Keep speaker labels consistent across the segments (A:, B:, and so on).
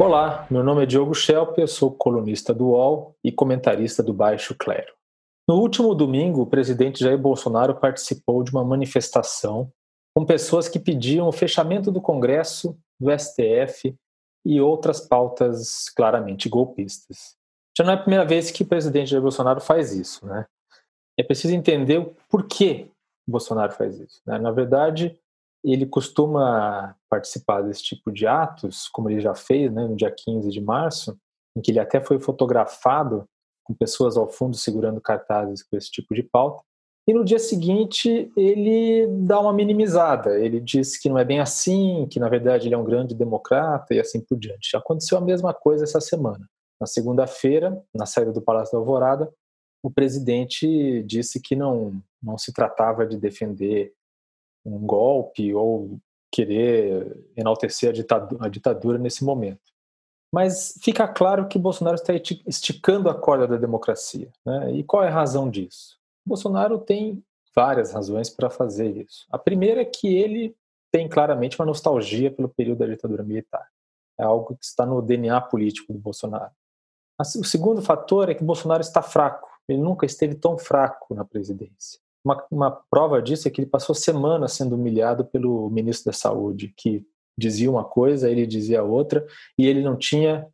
A: Olá, meu nome é Diogo Schelp, eu sou colunista do UOL e comentarista do Baixo Clero. No último domingo, o presidente Jair Bolsonaro participou de uma manifestação com pessoas que pediam o fechamento do Congresso, do STF e outras pautas claramente golpistas. Já não é a primeira vez que o presidente Jair Bolsonaro faz isso, né? É preciso entender por que Bolsonaro faz isso. Né? Na verdade, ele costuma participar desse tipo de atos, como ele já fez né, no dia 15 de março, em que ele até foi fotografado com pessoas ao fundo segurando cartazes com esse tipo de pauta. E no dia seguinte ele dá uma minimizada. Ele diz que não é bem assim, que na verdade ele é um grande democrata e assim por diante. Aconteceu a mesma coisa essa semana. Na segunda-feira, na saída do Palácio da Alvorada, o presidente disse que não, não se tratava de defender um golpe ou querer enaltecer a ditadura, a ditadura nesse momento. Mas fica claro que Bolsonaro está esticando a corda da democracia. Né? E qual é a razão disso? Bolsonaro tem várias razões para fazer isso. A primeira é que ele tem claramente uma nostalgia pelo período da ditadura militar. É algo que está no DNA político do Bolsonaro. O segundo fator é que Bolsonaro está fraco. Ele nunca esteve tão fraco na presidência. Uma, uma prova disso é que ele passou semanas sendo humilhado pelo ministro da Saúde, que dizia uma coisa, ele dizia outra, e ele não tinha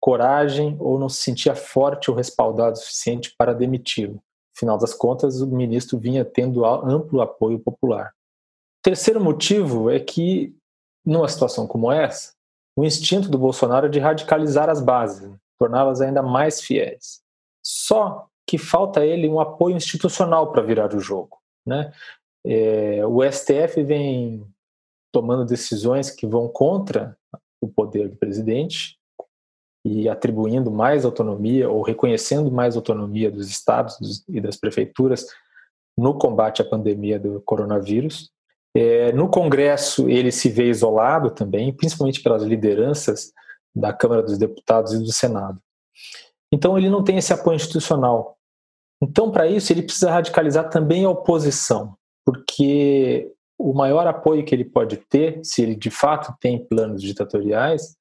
A: coragem ou não se sentia forte ou respaldado o suficiente para demiti-lo. Afinal das contas, o ministro vinha tendo amplo apoio popular. Terceiro motivo é que, numa situação como essa, o instinto do Bolsonaro é de radicalizar as bases, torná-las ainda mais fiéis. Só que falta ele um apoio institucional para virar o jogo. Né? É, o STF vem tomando decisões que vão contra o poder do presidente e atribuindo mais autonomia ou reconhecendo mais autonomia dos estados e das prefeituras no combate à pandemia do coronavírus. É, no Congresso, ele se vê isolado também, principalmente pelas lideranças da Câmara dos Deputados e do Senado. Então, ele não tem esse apoio institucional. Então, para isso, ele precisa radicalizar também a oposição, porque o maior apoio que ele pode ter, se ele de fato tem planos ditatoriais,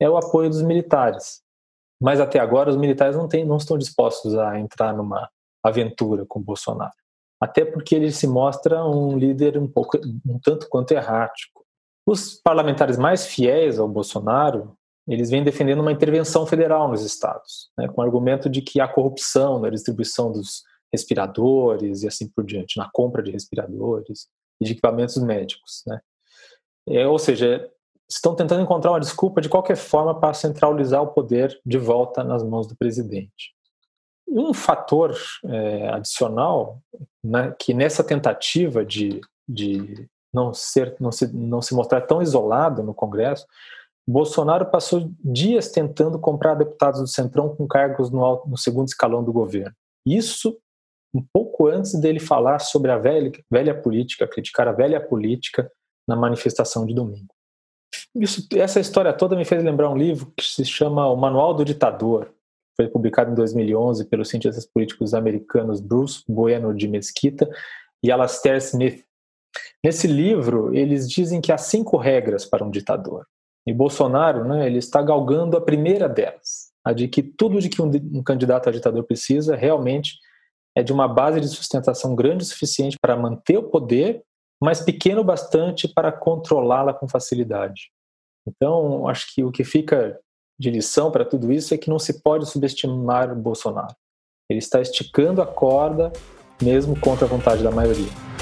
A: é o apoio dos militares. Mas até agora os militares não, têm, não estão dispostos a entrar numa aventura com Bolsonaro. Até porque ele se mostra um líder um pouco, um tanto quanto errático. Os parlamentares mais fiéis ao Bolsonaro eles vêm defendendo uma intervenção federal nos estados, né, com o argumento de que há corrupção na distribuição dos respiradores e assim por diante, na compra de respiradores e de equipamentos médicos. Né. É, ou seja, estão tentando encontrar uma desculpa de qualquer forma para centralizar o poder de volta nas mãos do presidente. E um fator é, adicional, né, que nessa tentativa de, de não, ser, não, se, não se mostrar tão isolado no Congresso, Bolsonaro passou dias tentando comprar deputados do Centrão com cargos no, alto, no segundo escalão do governo. Isso um pouco antes dele falar sobre a velha, velha política, criticar a velha política na manifestação de domingo. Isso, essa história toda me fez lembrar um livro que se chama O Manual do Ditador. Foi publicado em 2011 pelos cientistas políticos americanos Bruce Bueno de Mesquita e Alastair Smith. Nesse livro, eles dizem que há cinco regras para um ditador. E Bolsonaro, né, ele está galgando a primeira delas, a de que tudo de que um, um candidato a ditador precisa realmente é de uma base de sustentação grande o suficiente para manter o poder, mas pequeno bastante para controlá-la com facilidade. Então, acho que o que fica de lição para tudo isso é que não se pode subestimar Bolsonaro. Ele está esticando a corda, mesmo contra a vontade da maioria.